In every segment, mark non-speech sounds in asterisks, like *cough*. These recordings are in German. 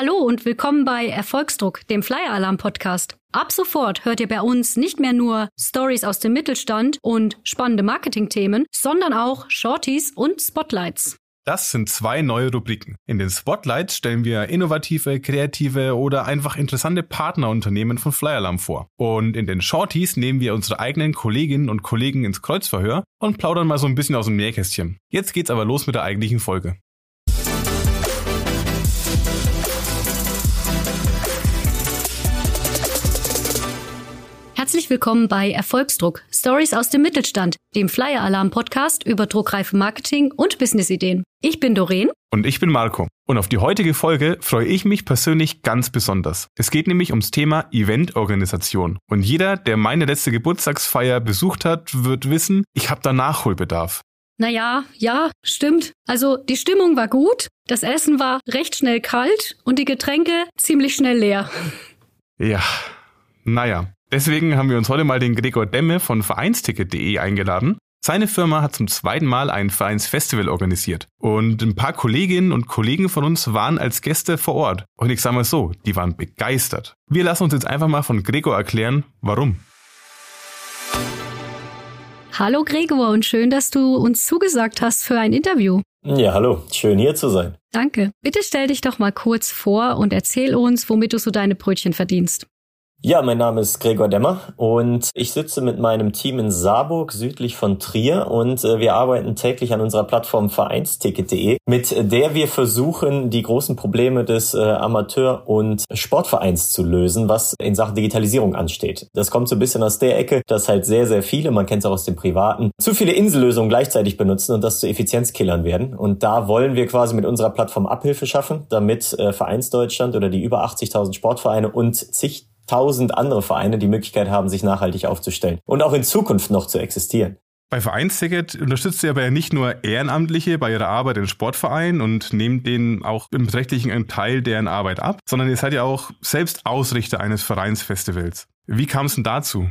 Hallo und willkommen bei Erfolgsdruck, dem Flyer Alarm Podcast. Ab sofort hört ihr bei uns nicht mehr nur Stories aus dem Mittelstand und spannende Marketingthemen, sondern auch Shorties und Spotlights. Das sind zwei neue Rubriken. In den Spotlights stellen wir innovative, kreative oder einfach interessante Partnerunternehmen von Flyalarm vor. Und in den Shorties nehmen wir unsere eigenen Kolleginnen und Kollegen ins Kreuzverhör und plaudern mal so ein bisschen aus dem Nähkästchen. Jetzt geht's aber los mit der eigentlichen Folge. Herzlich willkommen bei Erfolgsdruck, Stories aus dem Mittelstand, dem Flyer Alarm Podcast über druckreife Marketing und Businessideen. Ich bin Doreen. Und ich bin Marco. Und auf die heutige Folge freue ich mich persönlich ganz besonders. Es geht nämlich ums Thema Eventorganisation. Und jeder, der meine letzte Geburtstagsfeier besucht hat, wird wissen, ich habe da Nachholbedarf. Naja, ja, stimmt. Also die Stimmung war gut, das Essen war recht schnell kalt und die Getränke ziemlich schnell leer. Ja, naja. Deswegen haben wir uns heute mal den Gregor Demme von Vereinsticket.de eingeladen. Seine Firma hat zum zweiten Mal ein Vereinsfestival organisiert. Und ein paar Kolleginnen und Kollegen von uns waren als Gäste vor Ort. Und ich sage mal so, die waren begeistert. Wir lassen uns jetzt einfach mal von Gregor erklären, warum. Hallo Gregor und schön, dass du uns zugesagt hast für ein Interview. Ja, hallo, schön hier zu sein. Danke. Bitte stell dich doch mal kurz vor und erzähl uns, womit du so deine Brötchen verdienst. Ja, mein Name ist Gregor Demmer und ich sitze mit meinem Team in Saarburg südlich von Trier und äh, wir arbeiten täglich an unserer Plattform Vereinsticket.de, mit der wir versuchen, die großen Probleme des äh, Amateur- und Sportvereins zu lösen, was in Sachen Digitalisierung ansteht. Das kommt so ein bisschen aus der Ecke, dass halt sehr, sehr viele, man kennt es auch aus dem Privaten, zu viele Insellösungen gleichzeitig benutzen und das zu Effizienzkillern werden. Und da wollen wir quasi mit unserer Plattform Abhilfe schaffen, damit äh, Vereinsdeutschland oder die über 80.000 Sportvereine und zig tausend andere Vereine die Möglichkeit haben, sich nachhaltig aufzustellen und auch in Zukunft noch zu existieren. Bei Vereinsticket unterstützt ihr aber ja nicht nur Ehrenamtliche bei ihrer Arbeit in Sportvereinen und nehmt denen auch im Beträchtlichen Teil deren Arbeit ab, sondern ihr seid ja auch selbst Ausrichter eines Vereinsfestivals. Wie kam es denn dazu?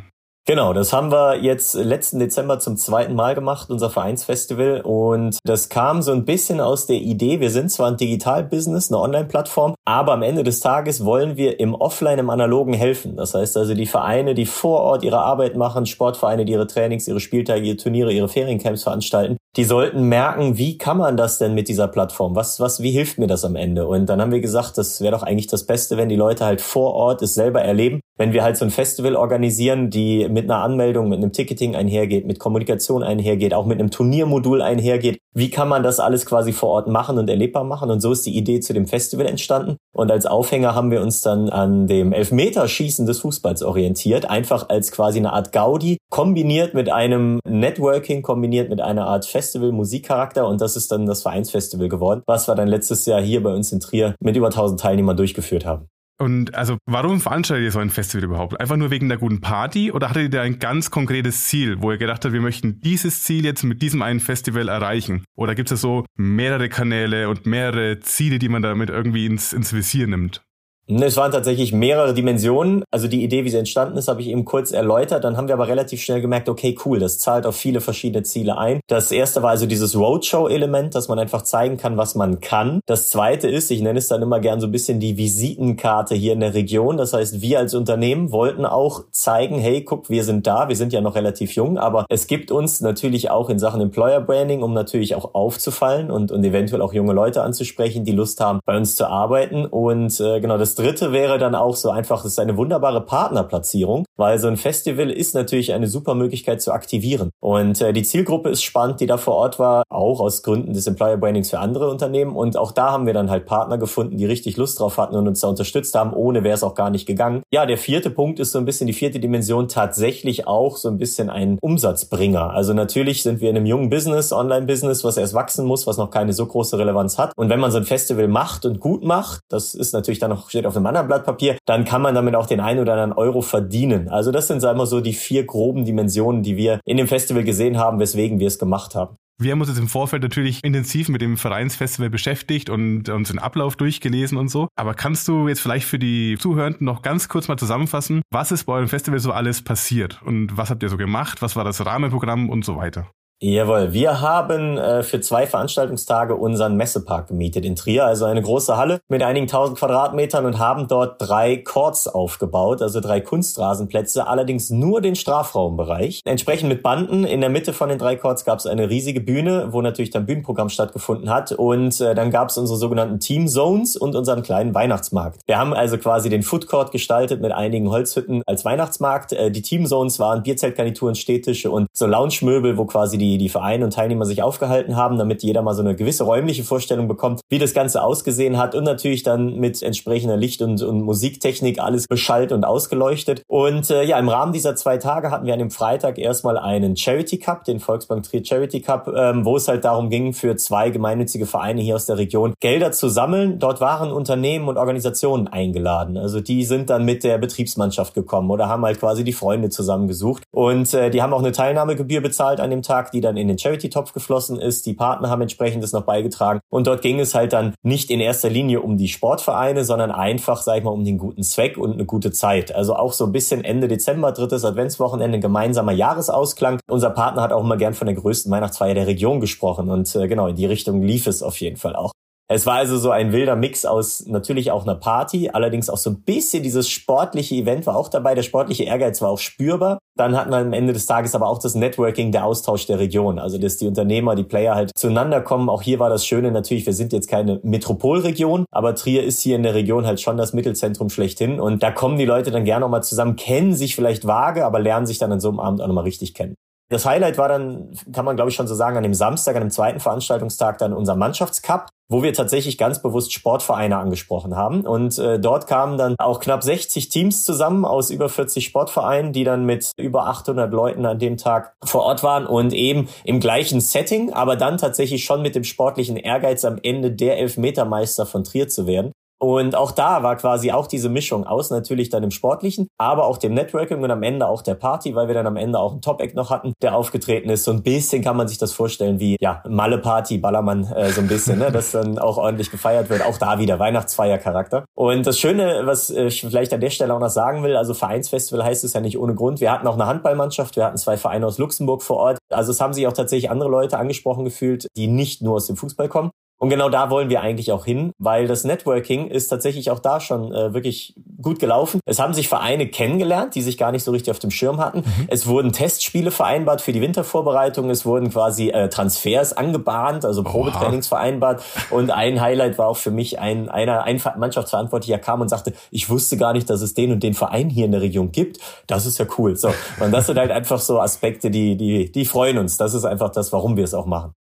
Genau, das haben wir jetzt letzten Dezember zum zweiten Mal gemacht, unser Vereinsfestival. Und das kam so ein bisschen aus der Idee, wir sind zwar ein Digital-Business, eine Online-Plattform, aber am Ende des Tages wollen wir im Offline, im Analogen helfen. Das heißt also die Vereine, die vor Ort ihre Arbeit machen, Sportvereine, die ihre Trainings, ihre Spieltage, ihre Turniere, ihre Feriencamps veranstalten, die sollten merken, wie kann man das denn mit dieser Plattform? Was, was, wie hilft mir das am Ende? Und dann haben wir gesagt, das wäre doch eigentlich das Beste, wenn die Leute halt vor Ort es selber erleben. Wenn wir halt so ein Festival organisieren, die mit einer Anmeldung, mit einem Ticketing einhergeht, mit Kommunikation einhergeht, auch mit einem Turniermodul einhergeht. Wie kann man das alles quasi vor Ort machen und erlebbar machen? Und so ist die Idee zu dem Festival entstanden. Und als Aufhänger haben wir uns dann an dem Elfmeterschießen des Fußballs orientiert. Einfach als quasi eine Art Gaudi, kombiniert mit einem Networking, kombiniert mit einer Art Festival-Musikcharakter. Und das ist dann das Vereinsfestival geworden, was wir dann letztes Jahr hier bei uns in Trier mit über 1000 Teilnehmern durchgeführt haben. Und also, warum veranstaltet ihr so ein Festival überhaupt? Einfach nur wegen der guten Party oder hattet ihr da ein ganz konkretes Ziel, wo ihr gedacht habt, wir möchten dieses Ziel jetzt mit diesem einen Festival erreichen? Oder gibt es so mehrere Kanäle und mehrere Ziele, die man damit irgendwie ins, ins Visier nimmt? Es waren tatsächlich mehrere Dimensionen. Also die Idee, wie sie entstanden ist, habe ich eben kurz erläutert. Dann haben wir aber relativ schnell gemerkt, okay, cool, das zahlt auf viele verschiedene Ziele ein. Das erste war also dieses Roadshow-Element, dass man einfach zeigen kann, was man kann. Das zweite ist, ich nenne es dann immer gern so ein bisschen die Visitenkarte hier in der Region. Das heißt, wir als Unternehmen wollten auch zeigen, hey, guck, wir sind da. Wir sind ja noch relativ jung, aber es gibt uns natürlich auch in Sachen Employer Branding, um natürlich auch aufzufallen und, und eventuell auch junge Leute anzusprechen, die Lust haben, bei uns zu arbeiten. Und äh, genau das dritte wäre dann auch so einfach, es ist eine wunderbare Partnerplatzierung, weil so ein Festival ist natürlich eine super Möglichkeit zu aktivieren. Und äh, die Zielgruppe ist spannend, die da vor Ort war, auch aus Gründen des Employer Brandings für andere Unternehmen. Und auch da haben wir dann halt Partner gefunden, die richtig Lust drauf hatten und uns da unterstützt haben. Ohne wäre es auch gar nicht gegangen. Ja, der vierte Punkt ist so ein bisschen die vierte Dimension tatsächlich auch so ein bisschen ein Umsatzbringer. Also natürlich sind wir in einem jungen Business, Online-Business, was erst wachsen muss, was noch keine so große Relevanz hat. Und wenn man so ein Festival macht und gut macht, das ist natürlich dann noch, steht auf einem anderen Blatt Papier, dann kann man damit auch den einen oder anderen Euro verdienen. Also das sind, sagen wir so, die vier groben Dimensionen, die wir in dem Festival gesehen haben, weswegen wir es gemacht haben. Wir haben uns jetzt im Vorfeld natürlich intensiv mit dem Vereinsfestival beschäftigt und uns den Ablauf durchgelesen und so. Aber kannst du jetzt vielleicht für die Zuhörenden noch ganz kurz mal zusammenfassen, was ist bei eurem Festival so alles passiert und was habt ihr so gemacht, was war das Rahmenprogramm und so weiter? Jawohl, wir haben äh, für zwei Veranstaltungstage unseren Messepark gemietet in Trier, also eine große Halle mit einigen tausend Quadratmetern und haben dort drei Courts aufgebaut, also drei Kunstrasenplätze, allerdings nur den Strafraumbereich. Entsprechend mit Banden. In der Mitte von den drei Courts gab es eine riesige Bühne, wo natürlich dann Bühnenprogramm stattgefunden hat und äh, dann gab es unsere sogenannten Team Zones und unseren kleinen Weihnachtsmarkt. Wir haben also quasi den Food Court gestaltet mit einigen Holzhütten als Weihnachtsmarkt. Äh, die Team Zones waren Bierzeltgarnituren, Städtische und so Lounge-Möbel, wo quasi die die, die Vereine und Teilnehmer sich aufgehalten haben, damit jeder mal so eine gewisse räumliche Vorstellung bekommt, wie das Ganze ausgesehen hat und natürlich dann mit entsprechender Licht- und, und Musiktechnik alles beschallt und ausgeleuchtet. Und äh, ja, im Rahmen dieser zwei Tage hatten wir an dem Freitag erstmal einen Charity Cup, den Volksbank Trier Charity Cup, ähm, wo es halt darum ging, für zwei gemeinnützige Vereine hier aus der Region Gelder zu sammeln. Dort waren Unternehmen und Organisationen eingeladen. Also die sind dann mit der Betriebsmannschaft gekommen oder haben halt quasi die Freunde zusammengesucht. Und äh, die haben auch eine Teilnahmegebühr bezahlt an dem Tag, die dann in den Charity-Topf geflossen ist. Die Partner haben entsprechendes noch beigetragen. Und dort ging es halt dann nicht in erster Linie um die Sportvereine, sondern einfach, sag ich mal, um den guten Zweck und eine gute Zeit. Also auch so ein bisschen Ende Dezember, drittes Adventswochenende, gemeinsamer Jahresausklang. Unser Partner hat auch immer gern von der größten Weihnachtsfeier der Region gesprochen. Und äh, genau, in die Richtung lief es auf jeden Fall auch. Es war also so ein wilder Mix aus natürlich auch einer Party, allerdings auch so ein bisschen dieses sportliche Event war auch dabei. Der sportliche Ehrgeiz war auch spürbar. Dann hatten wir am Ende des Tages aber auch das Networking, der Austausch der Region. Also, dass die Unternehmer, die Player halt zueinander kommen. Auch hier war das Schöne natürlich, wir sind jetzt keine Metropolregion, aber Trier ist hier in der Region halt schon das Mittelzentrum schlechthin. Und da kommen die Leute dann gerne nochmal zusammen, kennen sich vielleicht vage, aber lernen sich dann an so einem Abend auch nochmal richtig kennen. Das Highlight war dann, kann man glaube ich schon so sagen, an dem Samstag, an dem zweiten Veranstaltungstag dann unser Mannschaftscup, wo wir tatsächlich ganz bewusst Sportvereine angesprochen haben. Und äh, dort kamen dann auch knapp 60 Teams zusammen aus über 40 Sportvereinen, die dann mit über 800 Leuten an dem Tag vor Ort waren und eben im gleichen Setting, aber dann tatsächlich schon mit dem sportlichen Ehrgeiz am Ende der Elfmetermeister von Trier zu werden. Und auch da war quasi auch diese Mischung aus natürlich dann im Sportlichen, aber auch dem Networking und am Ende auch der Party, weil wir dann am Ende auch einen Top-Act noch hatten, der aufgetreten ist. So ein bisschen kann man sich das vorstellen wie, ja, Malle-Party, Ballermann, äh, so ein bisschen, ne, *laughs* dass dann auch ordentlich gefeiert wird. Auch da wieder Weihnachtsfeiercharakter. Und das Schöne, was äh, ich vielleicht an der Stelle auch noch sagen will, also Vereinsfestival heißt es ja nicht ohne Grund. Wir hatten auch eine Handballmannschaft, wir hatten zwei Vereine aus Luxemburg vor Ort. Also es haben sich auch tatsächlich andere Leute angesprochen gefühlt, die nicht nur aus dem Fußball kommen. Und genau da wollen wir eigentlich auch hin, weil das Networking ist tatsächlich auch da schon äh, wirklich gut gelaufen. Es haben sich Vereine kennengelernt, die sich gar nicht so richtig auf dem Schirm hatten. Mhm. Es wurden Testspiele vereinbart für die Wintervorbereitung. Es wurden quasi äh, Transfers angebahnt, also Probetrainings Oha. vereinbart. Und ein Highlight war auch für mich ein einer ein Mannschaftsverantwortlicher kam und sagte, ich wusste gar nicht, dass es den und den Verein hier in der Region gibt. Das ist ja cool. So und das sind halt einfach so Aspekte, die die die freuen uns. Das ist einfach das, warum wir es auch machen.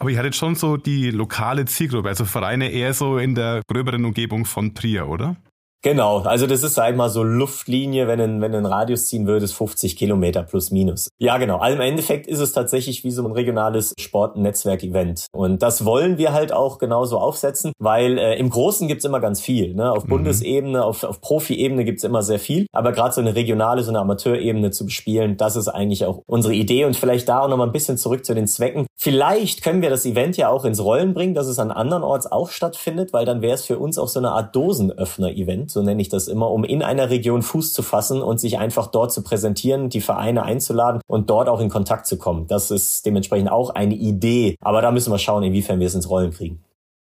Aber ihr hattet schon so die lokale Zielgruppe, also Vereine eher so in der gröberen Umgebung von Trier, oder? Genau, also das ist sag ich mal so Luftlinie, wenn ein, wenn ein Radius ziehen würdest, 50 Kilometer plus minus. Ja, genau. Also im Endeffekt ist es tatsächlich wie so ein regionales Sportnetzwerk-Event. Und das wollen wir halt auch genauso aufsetzen, weil äh, im Großen gibt's immer ganz viel. Ne? Auf mhm. Bundesebene, auf, auf Profi-Ebene gibt's immer sehr viel. Aber gerade so eine regionale, so eine Amateurebene zu bespielen, das ist eigentlich auch unsere Idee. Und vielleicht da auch nochmal ein bisschen zurück zu den Zwecken. Vielleicht können wir das Event ja auch ins Rollen bringen, dass es an anderen Orts auch stattfindet, weil dann wäre es für uns auch so eine Art Dosenöffner-Event so nenne ich das immer, um in einer Region Fuß zu fassen und sich einfach dort zu präsentieren, die Vereine einzuladen und dort auch in Kontakt zu kommen. Das ist dementsprechend auch eine Idee. Aber da müssen wir schauen, inwiefern wir es ins Rollen kriegen.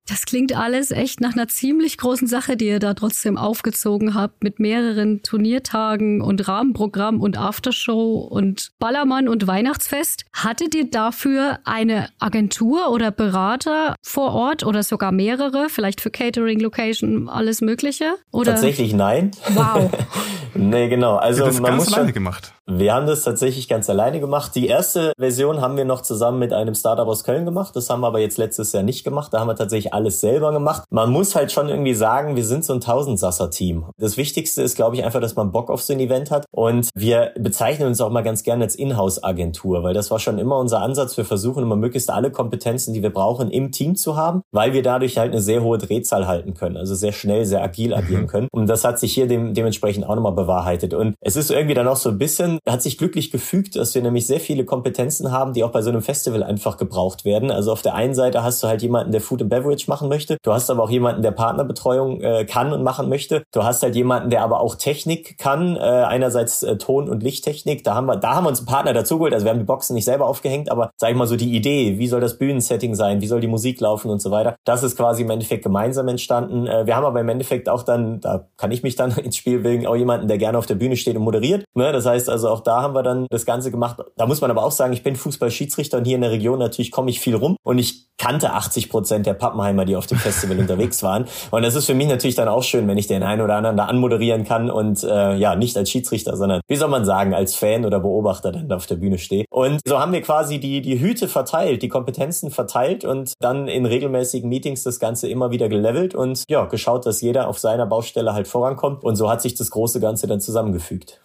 Das klingt alles echt nach einer ziemlich großen Sache, die ihr da trotzdem aufgezogen habt, mit mehreren Turniertagen und Rahmenprogramm und Aftershow und Ballermann und Weihnachtsfest. Hattet ihr dafür eine Agentur oder Berater vor Ort oder sogar mehrere, vielleicht für Catering, Location, alles Mögliche? Oder? Tatsächlich nein. Wow. *laughs* nee, genau. Also das man ganz muss alleine schon, gemacht. Wir haben das tatsächlich ganz alleine gemacht. Die erste Version haben wir noch zusammen mit einem Startup aus Köln gemacht. Das haben wir aber jetzt letztes Jahr nicht gemacht. Da haben wir tatsächlich alles selber gemacht. Man muss halt schon irgendwie sagen, wir sind so ein Tausendsasser-Team. Das Wichtigste ist, glaube ich, einfach, dass man Bock auf so ein Event hat. Und wir bezeichnen uns auch mal ganz gerne als Inhouse-Agentur, weil das war schon immer unser Ansatz. Wir versuchen immer möglichst alle Kompetenzen, die wir brauchen, im Team zu haben, weil wir dadurch halt eine sehr hohe Drehzahl halten können. Also sehr schnell, sehr agil agieren mhm. können. Und das hat sich hier dem, dementsprechend auch nochmal bewahrheitet. Und es ist irgendwie dann auch so ein bisschen hat sich glücklich gefügt, dass wir nämlich sehr viele Kompetenzen haben, die auch bei so einem Festival einfach gebraucht werden. Also auf der einen Seite hast du halt jemanden, der Food and Beverage machen möchte. Du hast aber auch jemanden, der Partnerbetreuung äh, kann und machen möchte. Du hast halt jemanden, der aber auch Technik kann. Äh, einerseits äh, Ton- und Lichttechnik. Da haben wir, da haben wir uns einen Partner dazugeholt. Also wir haben die Boxen nicht selber aufgehängt, aber sag ich mal so die Idee, wie soll das Bühnensetting sein, wie soll die Musik laufen und so weiter. Das ist quasi im Endeffekt gemeinsam entstanden. Äh, wir haben aber im Endeffekt auch dann, da kann ich mich dann *laughs* ins Spiel bringen, auch jemanden, der gerne auf der Bühne steht und moderiert. Ne? Das heißt also auch da haben wir dann das Ganze gemacht. Da muss man aber auch sagen, ich bin Fußballschiedsrichter und hier in der Region natürlich komme ich viel rum und ich kannte 80 Prozent der Pappenheimer, die auf dem Festival *laughs* unterwegs waren. Und das ist für mich natürlich dann auch schön, wenn ich den einen oder anderen da anmoderieren kann und äh, ja, nicht als Schiedsrichter, sondern wie soll man sagen, als Fan oder Beobachter dann da auf der Bühne stehe. Und so haben wir quasi die, die Hüte verteilt, die Kompetenzen verteilt und dann in regelmäßigen Meetings das Ganze immer wieder gelevelt und ja, geschaut, dass jeder auf seiner Baustelle halt vorankommt. Und so hat sich das große Ganze dann zusammengefügt.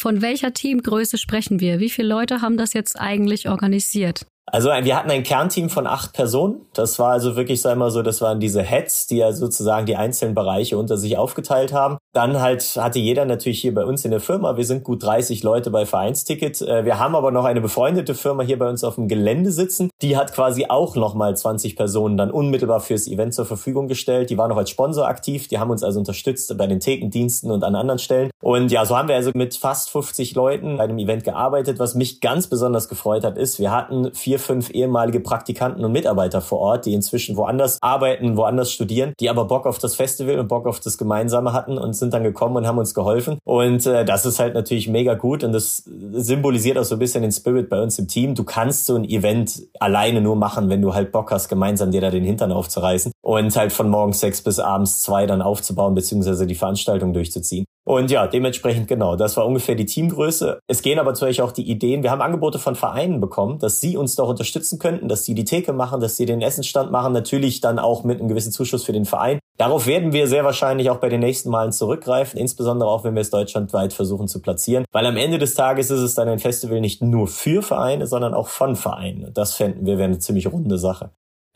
Von welcher Teamgröße sprechen wir? Wie viele Leute haben das jetzt eigentlich organisiert? Also wir hatten ein Kernteam von acht Personen. Das war also wirklich, sag mal so, das waren diese Heads, die ja sozusagen die einzelnen Bereiche unter sich aufgeteilt haben. Dann halt hatte jeder natürlich hier bei uns in der Firma, wir sind gut 30 Leute bei Vereinsticket. Äh, wir haben aber noch eine befreundete Firma hier bei uns auf dem Gelände sitzen. Die hat quasi auch nochmal 20 Personen dann unmittelbar fürs Event zur Verfügung gestellt. Die war noch als Sponsor aktiv. Die haben uns also unterstützt bei den Thekendiensten und an anderen Stellen. Und ja, so haben wir also mit fast 50 Leuten bei einem Event gearbeitet. Was mich ganz besonders gefreut hat, ist, wir hatten vier fünf ehemalige Praktikanten und Mitarbeiter vor Ort, die inzwischen woanders arbeiten, woanders studieren, die aber Bock auf das Festival und Bock auf das Gemeinsame hatten und sind dann gekommen und haben uns geholfen. Und äh, das ist halt natürlich mega gut und das symbolisiert auch so ein bisschen den Spirit bei uns im Team. Du kannst so ein Event alleine nur machen, wenn du halt Bock hast, gemeinsam dir da den Hintern aufzureißen und halt von morgens sechs bis abends zwei dann aufzubauen, beziehungsweise die Veranstaltung durchzuziehen. Und ja, dementsprechend genau, das war ungefähr die Teamgröße. Es gehen aber natürlich auch die Ideen. Wir haben Angebote von Vereinen bekommen, dass sie uns doch unterstützen könnten, dass sie die Theke machen, dass sie den Essensstand machen, natürlich dann auch mit einem gewissen Zuschuss für den Verein. Darauf werden wir sehr wahrscheinlich auch bei den nächsten Malen zurückgreifen, insbesondere auch, wenn wir es deutschlandweit versuchen zu platzieren. Weil am Ende des Tages ist es dann ein Festival nicht nur für Vereine, sondern auch von Vereinen. Das fänden wir wäre eine ziemlich runde Sache.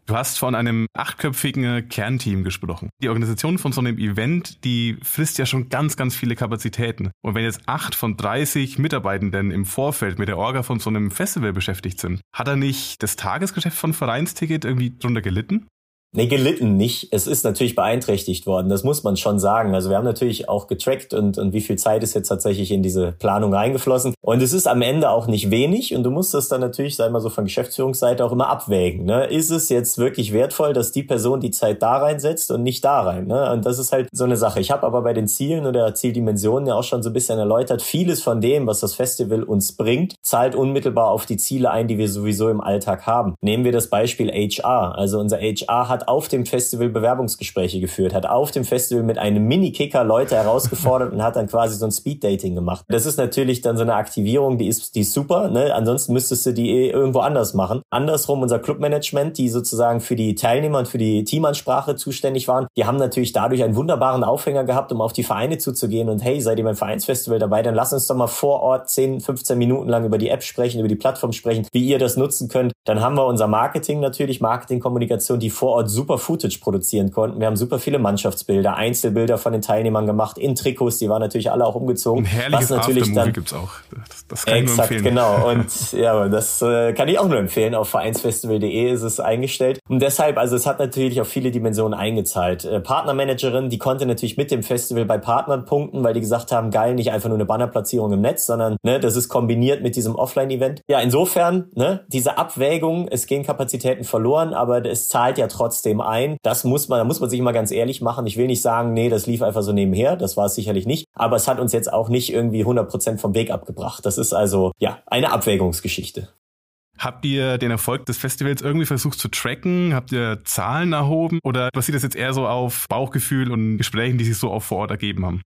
Du hast von einem achtköpfigen Kernteam gesprochen. Die Organisation von so einem Event, die frisst ja schon ganz, ganz viele Kapazitäten. Und wenn jetzt acht von 30 Mitarbeitenden im Vorfeld mit der Orga von so einem Festival beschäftigt sind, hat er nicht das Tagesgeschäft von Vereinsticket irgendwie drunter gelitten? Nee, gelitten nicht. Es ist natürlich beeinträchtigt worden, das muss man schon sagen. Also wir haben natürlich auch getrackt und, und wie viel Zeit ist jetzt tatsächlich in diese Planung eingeflossen. Und es ist am Ende auch nicht wenig und du musst das dann natürlich, sei mal so von Geschäftsführungsseite auch immer abwägen. Ne? Ist es jetzt wirklich wertvoll, dass die Person die Zeit da reinsetzt und nicht da rein? Ne? Und das ist halt so eine Sache. Ich habe aber bei den Zielen oder Zieldimensionen ja auch schon so ein bisschen erläutert, vieles von dem, was das Festival uns bringt, zahlt unmittelbar auf die Ziele ein, die wir sowieso im Alltag haben. Nehmen wir das Beispiel HR. Also unser HR hat auf dem Festival Bewerbungsgespräche geführt, hat auf dem Festival mit einem Mini-Kicker Leute herausgefordert und hat dann quasi so ein Speed-Dating gemacht. Das ist natürlich dann so eine Aktivierung, die ist, die ist super. Ne? Ansonsten müsstest du die eh irgendwo anders machen. Andersrum unser Clubmanagement, die sozusagen für die Teilnehmer und für die Teamansprache zuständig waren, die haben natürlich dadurch einen wunderbaren Aufhänger gehabt, um auf die Vereine zuzugehen und hey, seid ihr beim Vereinsfestival dabei, dann lass uns doch mal vor Ort 10, 15 Minuten lang über die App sprechen, über die Plattform sprechen, wie ihr das nutzen könnt. Dann haben wir unser Marketing natürlich, Marketingkommunikation, die vor Ort super Footage produzieren konnten. Wir haben super viele Mannschaftsbilder, Einzelbilder von den Teilnehmern gemacht, in Trikots, die waren natürlich alle auch umgezogen. Ein herrliches was natürlich dann gibt's auch. Das, das kann exakt, ich nur empfehlen. genau. *laughs* Und ja, das äh, kann ich auch nur empfehlen. Auf vereinsfestival.de ist es eingestellt. Und deshalb, also es hat natürlich auf viele Dimensionen eingezahlt. Äh, Partnermanagerin, die konnte natürlich mit dem Festival bei Partnern punkten, weil die gesagt haben, geil, nicht einfach nur eine Bannerplatzierung im Netz, sondern ne, das ist kombiniert mit diesem Offline-Event. Ja, insofern, ne, diese Abwägung, es gehen Kapazitäten verloren, aber es zahlt ja trotzdem ein. Das muss man, da muss man sich immer ganz ehrlich machen. Ich will nicht sagen, nee, das lief einfach so nebenher. Das war es sicherlich nicht. Aber es hat uns jetzt auch nicht irgendwie 100 Prozent vom Weg abgebracht. Das ist also, ja, eine Abwägungsgeschichte. Habt ihr den Erfolg des Festivals irgendwie versucht zu tracken? Habt ihr Zahlen erhoben? Oder basiert das jetzt eher so auf Bauchgefühl und Gesprächen, die sich so auch vor Ort ergeben haben?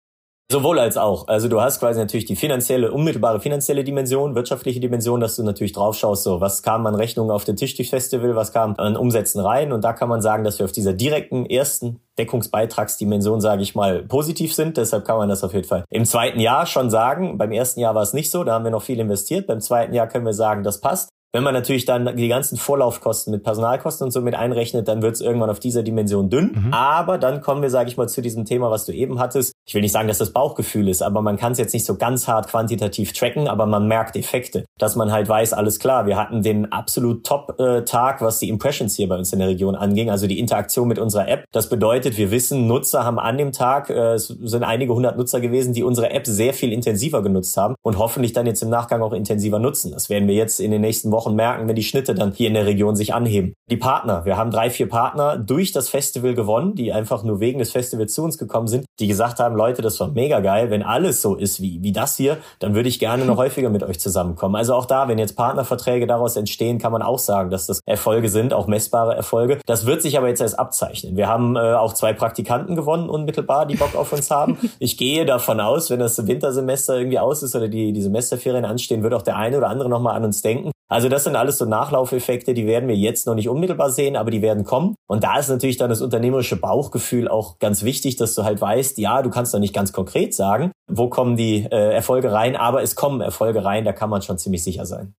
Sowohl als auch. Also du hast quasi natürlich die finanzielle, unmittelbare finanzielle Dimension, wirtschaftliche Dimension, dass du natürlich drauf schaust, so was kam an Rechnungen auf den Tisch durch Festival, was kam an Umsätzen rein. Und da kann man sagen, dass wir auf dieser direkten ersten Deckungsbeitragsdimension, sage ich mal, positiv sind. Deshalb kann man das auf jeden Fall im zweiten Jahr schon sagen. Beim ersten Jahr war es nicht so, da haben wir noch viel investiert. Beim zweiten Jahr können wir sagen, das passt. Wenn man natürlich dann die ganzen Vorlaufkosten mit Personalkosten und so mit einrechnet, dann wird es irgendwann auf dieser Dimension dünn. Mhm. Aber dann kommen wir, sage ich mal, zu diesem Thema, was du eben hattest. ich will nicht sagen, dass das Bauchgefühl ist, aber man kann es jetzt nicht so ganz hart quantitativ tracken, aber man merkt Effekte, dass man halt weiß, alles klar, wir hatten den absolut Top-Tag, was die Impressions hier bei uns in der Region anging, also die Interaktion mit unserer App. Das bedeutet, wir wissen, Nutzer haben an dem Tag, äh, es sind einige hundert Nutzer gewesen, die unsere App sehr viel intensiver genutzt haben und hoffentlich dann jetzt im Nachgang auch intensiver nutzen. Das werden wir jetzt in den nächsten Wochen merken, wenn die Schnitte dann hier in der Region sich anheben. Die Partner, wir haben drei, vier Partner durch das Festival gewonnen, die einfach nur wegen des Festivals zu uns gekommen sind, die gesagt haben, Leute, das war mega geil. Wenn alles so ist wie, wie das hier, dann würde ich gerne noch *laughs* häufiger mit euch zusammenkommen. Also auch da, wenn jetzt Partnerverträge daraus entstehen, kann man auch sagen, dass das Erfolge sind, auch messbare Erfolge. Das wird sich aber jetzt erst abzeichnen. Wir haben äh, auch zwei Praktikanten gewonnen, unmittelbar, die Bock auf uns haben. *laughs* Ich gehe davon aus, wenn das Wintersemester irgendwie aus ist oder die, die Semesterferien anstehen, wird auch der eine oder andere nochmal an uns denken. Also das sind alles so Nachlaufeffekte, die werden wir jetzt noch nicht unmittelbar sehen, aber die werden kommen. Und da ist natürlich dann das unternehmerische Bauchgefühl auch ganz wichtig, dass du halt weißt, ja, du kannst noch nicht ganz konkret sagen, wo kommen die äh, Erfolge rein, aber es kommen Erfolge rein, da kann man schon ziemlich sicher sein.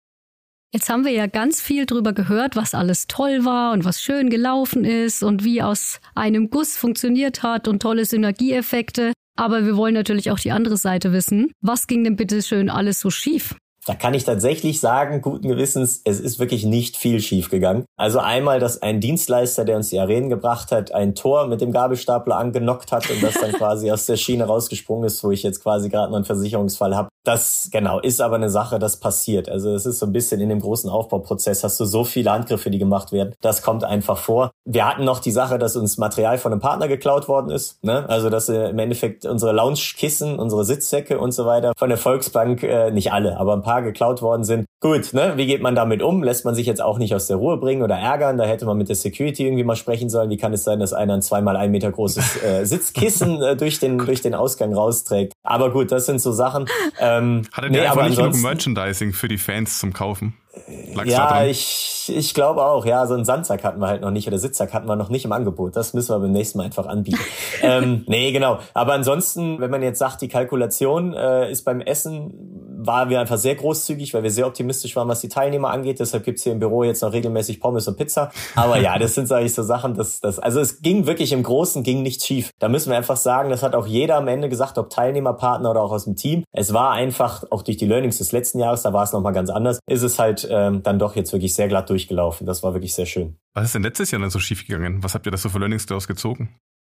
Jetzt haben wir ja ganz viel drüber gehört, was alles toll war und was schön gelaufen ist und wie aus einem Guss funktioniert hat und tolle Synergieeffekte. Aber wir wollen natürlich auch die andere Seite wissen. Was ging denn bitte schön alles so schief? Da kann ich tatsächlich sagen, guten Gewissens, es ist wirklich nicht viel schiefgegangen. Also einmal, dass ein Dienstleister, der uns die Arenen gebracht hat, ein Tor mit dem Gabelstapler angenockt hat und das dann *laughs* quasi aus der Schiene rausgesprungen ist, wo ich jetzt quasi gerade noch einen Versicherungsfall habe. Das genau ist aber eine Sache, das passiert. Also es ist so ein bisschen in dem großen Aufbauprozess hast du so viele Angriffe, die gemacht werden. Das kommt einfach vor. Wir hatten noch die Sache, dass uns Material von einem Partner geklaut worden ist. Ne? Also dass äh, im Endeffekt unsere Loungekissen, unsere Sitzsäcke und so weiter von der Volksbank, äh, nicht alle, aber ein paar geklaut worden sind. Gut, ne? Wie geht man damit um? Lässt man sich jetzt auch nicht aus der Ruhe bringen oder ärgern? Da hätte man mit der Security irgendwie mal sprechen sollen. Wie kann es sein, dass einer ein zweimal ein Meter großes äh, Sitzkissen äh, durch den *laughs* durch den Ausgang rausträgt? Aber gut, das sind so Sachen. *laughs* Ähm, Hatte der nee, einfach nicht genug Merchandising für die Fans zum Kaufen? Lag's ja, ich, ich glaube auch. Ja, so einen Sandsack hatten wir halt noch nicht oder Sitzsack hatten wir noch nicht im Angebot. Das müssen wir beim nächsten Mal einfach anbieten. *laughs* ähm, nee, genau. Aber ansonsten, wenn man jetzt sagt, die Kalkulation äh, ist beim Essen waren wir einfach sehr großzügig, weil wir sehr optimistisch waren, was die Teilnehmer angeht. Deshalb gibt's hier im Büro jetzt noch regelmäßig Pommes und Pizza. Aber ja, das sind sage ich so Sachen, dass das also es ging wirklich im Großen ging nichts schief. Da müssen wir einfach sagen, das hat auch jeder am Ende gesagt, ob Teilnehmer, oder auch aus dem Team. Es war einfach auch durch die Learnings des letzten Jahres, da war es noch mal ganz anders. Ist es halt ähm, dann doch jetzt wirklich sehr glatt durchgelaufen. Das war wirklich sehr schön. Was ist denn letztes Jahr dann so schief gegangen? Was habt ihr da so für Learnings daraus gezogen?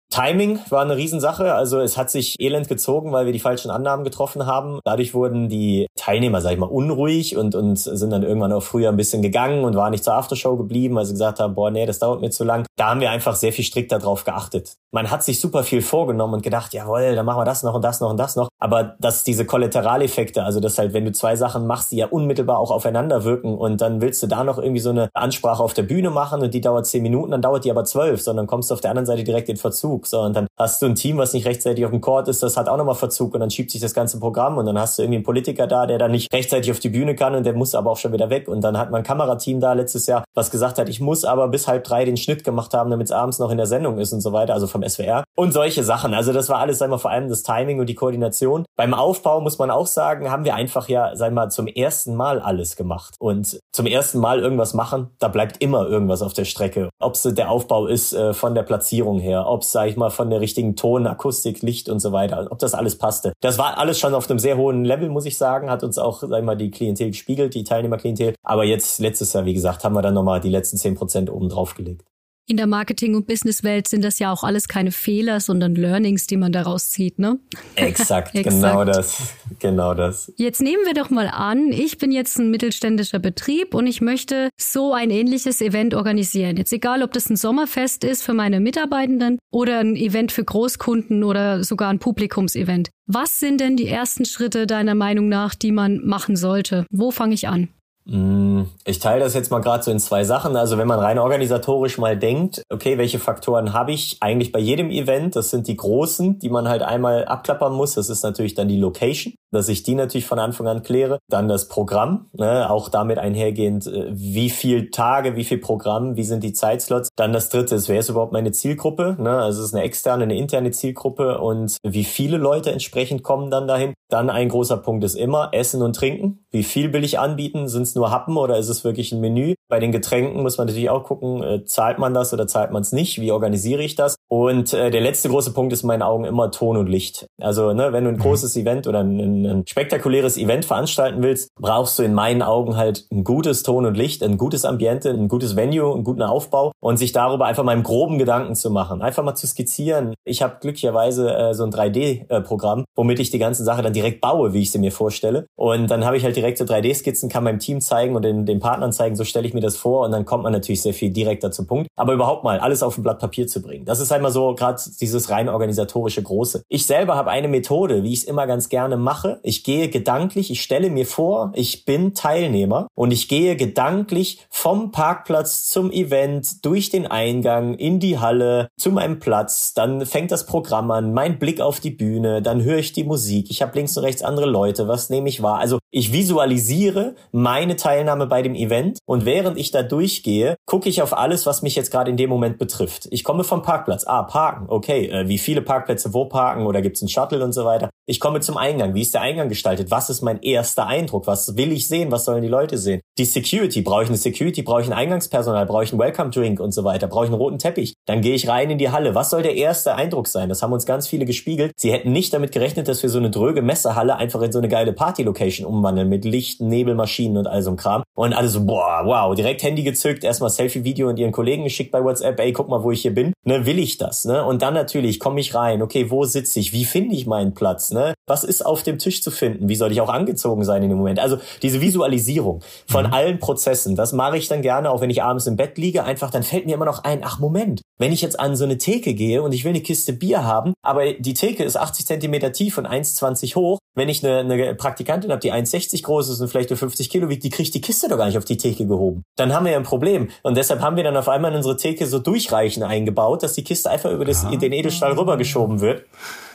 Timing war eine Riesensache. Also es hat sich elend gezogen, weil wir die falschen Annahmen getroffen haben. Dadurch wurden die Teilnehmer, sag ich mal, unruhig und, und sind dann irgendwann auch früher ein bisschen gegangen und waren nicht zur Aftershow geblieben, weil sie gesagt haben, boah, nee, das dauert mir zu lang. Da haben wir einfach sehr viel strikter drauf geachtet. Man hat sich super viel vorgenommen und gedacht, jawohl, dann machen wir das noch und das noch und das noch. Aber dass diese Kollateraleffekte, also dass halt, wenn du zwei Sachen machst, die ja unmittelbar auch aufeinander wirken und dann willst du da noch irgendwie so eine Ansprache auf der Bühne machen und die dauert zehn Minuten, dann dauert die aber zwölf, sondern kommst du auf der anderen Seite direkt in Verzug. So, und dann hast du ein Team, was nicht rechtzeitig auf dem Court ist, das hat auch nochmal Verzug und dann schiebt sich das ganze Programm und dann hast du irgendwie einen Politiker da, der dann nicht rechtzeitig auf die Bühne kann und der muss aber auch schon wieder weg. Und dann hat man ein Kamerateam da letztes Jahr, was gesagt hat, ich muss aber bis halb drei den Schnitt gemacht haben, damit es abends noch in der Sendung ist und so weiter, also vom SWR. Und solche Sachen. Also das war alles, wir, vor allem das Timing und die Koordination. Beim Aufbau muss man auch sagen, haben wir einfach ja, wir mal, zum ersten Mal alles gemacht. Und zum ersten Mal irgendwas machen, da bleibt immer irgendwas auf der Strecke. Ob es der Aufbau ist äh, von der Platzierung her, ob es, sag ich mal, von der richtigen Ton, Akustik, Licht und so weiter, ob das alles passte. Das war alles schon auf einem sehr hohen Level, muss ich sagen, hat uns auch, sag ich mal, die Klientel gespiegelt, die Teilnehmerklientel. Aber jetzt, letztes Jahr, wie gesagt, haben wir dann nochmal die letzten zehn Prozent oben drauf gelegt. In der Marketing- und Businesswelt sind das ja auch alles keine Fehler, sondern Learnings, die man daraus zieht, ne? Exakt, *laughs* Exakt, genau das, genau das. Jetzt nehmen wir doch mal an, ich bin jetzt ein mittelständischer Betrieb und ich möchte so ein ähnliches Event organisieren. Jetzt egal, ob das ein Sommerfest ist für meine Mitarbeitenden oder ein Event für Großkunden oder sogar ein Publikumsevent. Was sind denn die ersten Schritte deiner Meinung nach, die man machen sollte? Wo fange ich an? Mm, ich teile das jetzt mal gerade so in zwei Sachen. Also wenn man rein organisatorisch mal denkt, okay, welche Faktoren habe ich eigentlich bei jedem Event? Das sind die großen, die man halt einmal abklappern muss. Das ist natürlich dann die Location. Dass ich die natürlich von Anfang an kläre. Dann das Programm, ne, auch damit einhergehend, äh, wie viel Tage, wie viel Programm, wie sind die Zeitslots. Dann das dritte ist, wer ist überhaupt meine Zielgruppe? Ne? Also es ist eine externe, eine interne Zielgruppe und wie viele Leute entsprechend kommen dann dahin. Dann ein großer Punkt ist immer Essen und Trinken. Wie viel will ich anbieten? Sind es nur Happen oder ist es wirklich ein Menü? Bei den Getränken muss man natürlich auch gucken, äh, zahlt man das oder zahlt man es nicht? Wie organisiere ich das? Und äh, der letzte große Punkt ist in meinen Augen immer Ton und Licht. Also ne, wenn du ein mhm. großes Event oder ein, ein spektakuläres Event veranstalten willst, brauchst du in meinen Augen halt ein gutes Ton und Licht, ein gutes Ambiente, ein gutes Venue, einen guten Aufbau und sich darüber einfach mal im groben Gedanken zu machen, einfach mal zu skizzieren. Ich habe glücklicherweise äh, so ein 3D-Programm, äh, womit ich die ganze Sache dann direkt baue, wie ich sie mir vorstelle. Und dann habe ich halt direkt so 3D-Skizzen, kann meinem Team zeigen und den, den Partnern zeigen, so stelle ich mir das vor und dann kommt man natürlich sehr viel direkter zum Punkt. Aber überhaupt mal alles auf ein Blatt Papier zu bringen. Das ist halt mal so gerade dieses rein organisatorische Große. Ich selber habe eine Methode, wie ich es immer ganz gerne mache. Ich gehe gedanklich, ich stelle mir vor, ich bin Teilnehmer und ich gehe gedanklich vom Parkplatz zum Event, durch den Eingang, in die Halle, zu meinem Platz. Dann fängt das Programm an, mein Blick auf die Bühne, dann höre ich die Musik. Ich habe links und rechts andere Leute, was nehme ich wahr? Also ich visualisiere meine Teilnahme bei dem Event und während ich da durchgehe, gucke ich auf alles, was mich jetzt gerade in dem Moment betrifft. Ich komme vom Parkplatz. Ah, parken. Okay, äh, wie viele Parkplätze wo parken oder gibt es einen Shuttle und so weiter. Ich komme zum Eingang. Wie ist der Eingang gestaltet? Was ist mein erster Eindruck? Was will ich sehen? Was sollen die Leute sehen? Die Security. Brauche ich eine Security? Brauche ich ein Eingangspersonal? Brauche ich einen Welcome Drink und so weiter? Brauche ich einen roten Teppich? Dann gehe ich rein in die Halle. Was soll der erste Eindruck sein? Das haben uns ganz viele gespiegelt. Sie hätten nicht damit gerechnet, dass wir so eine dröge Messehalle einfach in so eine geile Party-Location umwandeln mit Licht, Nebelmaschinen und all so Kram. Und alle so, boah, wow, direkt Handy gezückt, erstmal Selfie-Video und ihren Kollegen geschickt bei WhatsApp, ey, guck mal, wo ich hier bin. Ne, will ich das? Ne? Und dann natürlich komme ich rein, okay, wo sitze ich? Wie finde ich meinen Platz? Ne? Was ist auf dem Tisch zu finden? Wie soll ich auch angezogen sein in dem Moment? Also diese Visualisierung von mhm. allen Prozessen, das mache ich dann gerne, auch wenn ich abends im Bett liege, einfach, dann fällt mir immer noch ein, ach Moment, wenn ich jetzt an so eine Theke gehe und ich will eine Kiste Bier haben, aber die Theke ist 80 Zentimeter tief und 1,20 hoch, wenn ich eine, eine Praktikantin habe, die 1,60 groß ist und vielleicht nur 50 Kilo wiegt, die kriegt die Kiste doch gar nicht auf die Theke gehoben. Dann haben wir ja ein Problem. Und deshalb haben wir dann auf einmal in unsere Theke so Durchreichen eingebaut, dass die Kiste einfach über das, den Edelstahl rübergeschoben wird.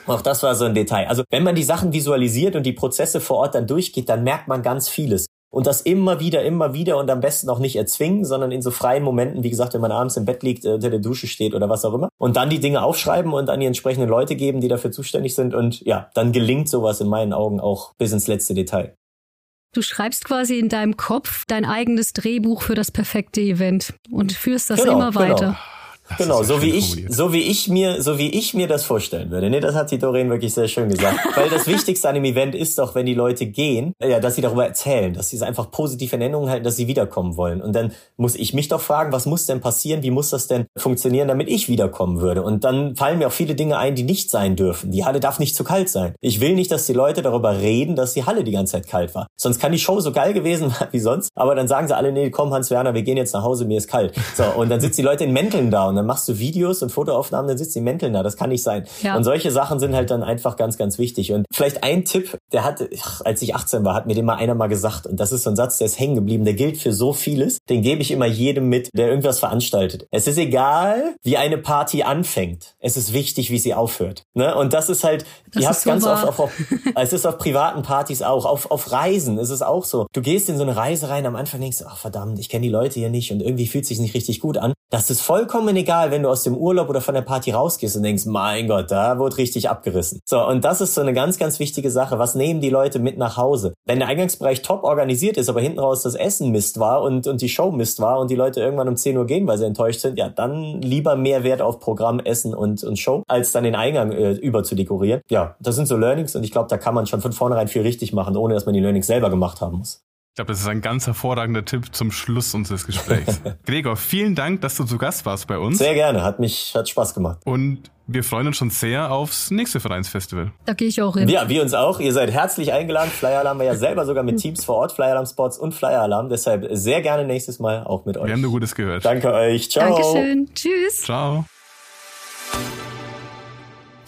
Auch das war so ein Detail. Also wenn man die Sachen visualisiert und die Prozesse vor Ort dann durchgeht, dann merkt man ganz vieles. Und das immer wieder, immer wieder und am besten auch nicht erzwingen, sondern in so freien Momenten, wie gesagt, wenn man abends im Bett liegt, äh, unter der Dusche steht oder was auch immer. Und dann die Dinge aufschreiben und an die entsprechenden Leute geben, die dafür zuständig sind. Und ja, dann gelingt sowas in meinen Augen auch bis ins letzte Detail. Du schreibst quasi in deinem Kopf dein eigenes Drehbuch für das perfekte Event und führst das genau, immer genau. weiter. Genau. Das genau, so wie ich, so wie ich mir, so wie ich mir das vorstellen würde. Nee, das hat die Doreen wirklich sehr schön gesagt. *laughs* Weil das Wichtigste an dem Event ist doch, wenn die Leute gehen, ja, dass sie darüber erzählen, dass sie es einfach positiv in Erinnerung halten, dass sie wiederkommen wollen. Und dann muss ich mich doch fragen, was muss denn passieren? Wie muss das denn funktionieren, damit ich wiederkommen würde? Und dann fallen mir auch viele Dinge ein, die nicht sein dürfen. Die Halle darf nicht zu kalt sein. Ich will nicht, dass die Leute darüber reden, dass die Halle die ganze Zeit kalt war. Sonst kann die Show so geil gewesen *laughs* wie sonst. Aber dann sagen sie alle, nee, komm, Hans Werner, wir gehen jetzt nach Hause, mir ist kalt. So, und dann sitzen die Leute in Mänteln da und dann machst du Videos und Fotoaufnahmen, dann sitzt die Mänteln da. Das kann nicht sein. Ja. Und solche Sachen sind halt dann einfach ganz, ganz wichtig. Und vielleicht ein Tipp, der hat, als ich 18 war, hat mir den mal einer mal gesagt. Und das ist so ein Satz, der ist hängen geblieben. Der gilt für so vieles. Den gebe ich immer jedem mit, der irgendwas veranstaltet. Es ist egal, wie eine Party anfängt. Es ist wichtig, wie sie aufhört. Ne? Und das ist halt, das ihr habt so ganz wahr. oft auf, auf, es ist auf privaten Partys auch, auf, auf Reisen ist es auch so. Du gehst in so eine Reise rein, am Anfang denkst du, ach verdammt, ich kenne die Leute hier nicht und irgendwie fühlt sich nicht richtig gut an. Das ist vollkommen egal, wenn du aus dem Urlaub oder von der Party rausgehst und denkst, mein Gott, da wurde richtig abgerissen. So, und das ist so eine ganz, ganz wichtige Sache. Was nehmen die Leute mit nach Hause? Wenn der Eingangsbereich top organisiert ist, aber hinten raus das Essen Mist war und, und die Show Mist war und die Leute irgendwann um 10 Uhr gehen, weil sie enttäuscht sind, ja, dann lieber mehr Wert auf Programm, Essen und, und Show, als dann den Eingang äh, über zu dekorieren. Ja, das sind so Learnings und ich glaube, da kann man schon von vornherein viel richtig machen, ohne dass man die Learnings selber gemacht haben muss. Ich glaube, das ist ein ganz hervorragender Tipp zum Schluss unseres Gesprächs. *laughs* Gregor, vielen Dank, dass du zu Gast warst bei uns. Sehr gerne, hat mich hat Spaß gemacht. Und wir freuen uns schon sehr aufs nächste Vereinsfestival. Da gehe ich auch hin. Ja, wir uns auch. Ihr seid herzlich eingeladen. Flyer Alarm war ja selber sogar mit *laughs* Teams vor Ort, Flyer Alarm Spots und Flyer Alarm. Deshalb sehr gerne nächstes Mal auch mit euch. Wir haben nur Gutes gehört. Danke euch. Ciao. Dankeschön. Tschüss. Ciao.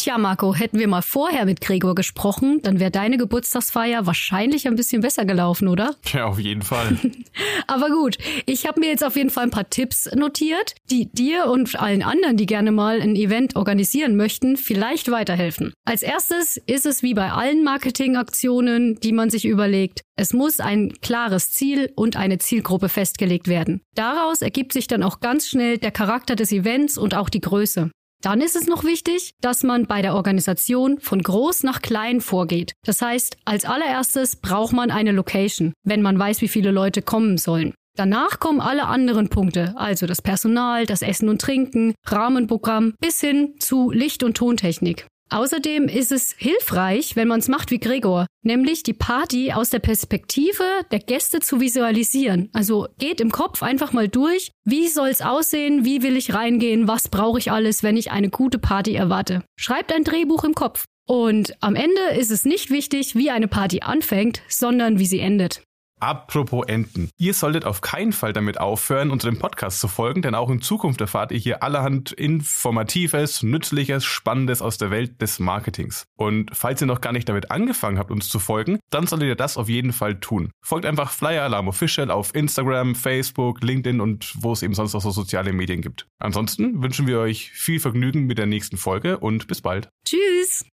Tja, Ja, Marco, hätten wir mal vorher mit Gregor gesprochen, dann wäre deine Geburtstagsfeier wahrscheinlich ein bisschen besser gelaufen, oder? *laughs* Ja, auf jeden Fall. *laughs* Aber gut, ich habe mir jetzt auf jeden Fall ein paar Tipps notiert, die dir und allen anderen, die gerne mal ein Event organisieren möchten, vielleicht weiterhelfen. Als erstes ist es wie bei allen Marketingaktionen, die man sich überlegt, es muss ein klares Ziel und eine Zielgruppe festgelegt werden. Daraus ergibt sich dann auch ganz schnell der Charakter des Events und auch die Größe. Dann ist es noch wichtig, dass man bei der Organisation von groß nach klein vorgeht. Das heißt, als allererstes braucht man eine Location, wenn man weiß, wie viele Leute kommen sollen. Danach kommen alle anderen Punkte, also das Personal, das Essen und Trinken, Rahmenprogramm bis hin zu Licht- und Tontechnik. Außerdem ist es hilfreich, wenn man es macht wie Gregor, nämlich die Party aus der Perspektive der Gäste zu visualisieren. Also geht im Kopf einfach mal durch, wie soll es aussehen, wie will ich reingehen, was brauche ich alles, wenn ich eine gute Party erwarte. Schreibt ein Drehbuch im Kopf. Und am Ende ist es nicht wichtig, wie eine Party anfängt, sondern wie sie endet. Apropos Enten. Ihr solltet auf keinen Fall damit aufhören, unserem Podcast zu folgen, denn auch in Zukunft erfahrt ihr hier allerhand Informatives, Nützliches, Spannendes aus der Welt des Marketings. Und falls ihr noch gar nicht damit angefangen habt, uns zu folgen, dann solltet ihr das auf jeden Fall tun. Folgt einfach Flyer Alarm Official auf Instagram, Facebook, LinkedIn und wo es eben sonst noch so soziale Medien gibt. Ansonsten wünschen wir euch viel Vergnügen mit der nächsten Folge und bis bald. Tschüss!